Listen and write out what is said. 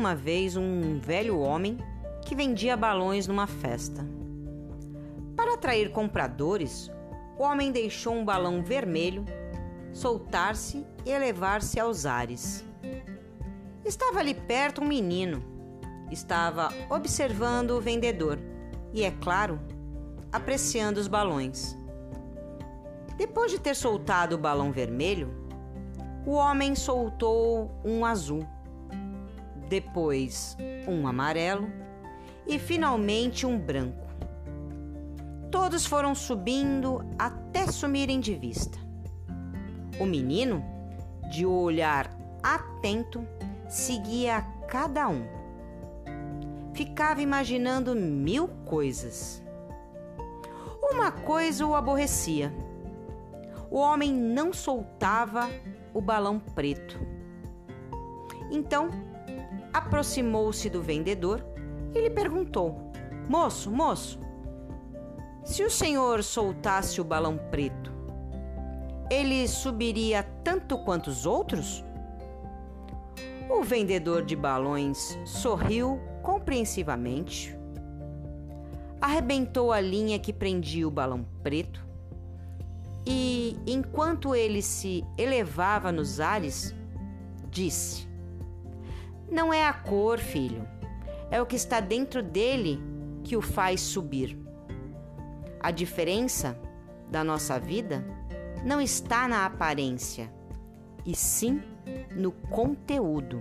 uma vez um velho homem que vendia balões numa festa. Para atrair compradores, o homem deixou um balão vermelho soltar-se e elevar-se aos ares. Estava ali perto um menino. Estava observando o vendedor e, é claro, apreciando os balões. Depois de ter soltado o balão vermelho, o homem soltou um azul, depois um amarelo e finalmente um branco. Todos foram subindo até sumirem de vista. O menino, de olhar atento, seguia cada um. Ficava imaginando mil coisas. Uma coisa o aborrecia o homem não soltava o balão preto. Então, aproximou-se do vendedor e lhe perguntou: Moço, moço, se o senhor soltasse o balão preto, ele subiria tanto quanto os outros? O vendedor de balões sorriu compreensivamente, arrebentou a linha que prendia o balão preto e, enquanto ele se elevava nos ares, disse: Não é a cor, filho, é o que está dentro dele que o faz subir. A diferença da nossa vida não está na aparência, e sim no conteúdo.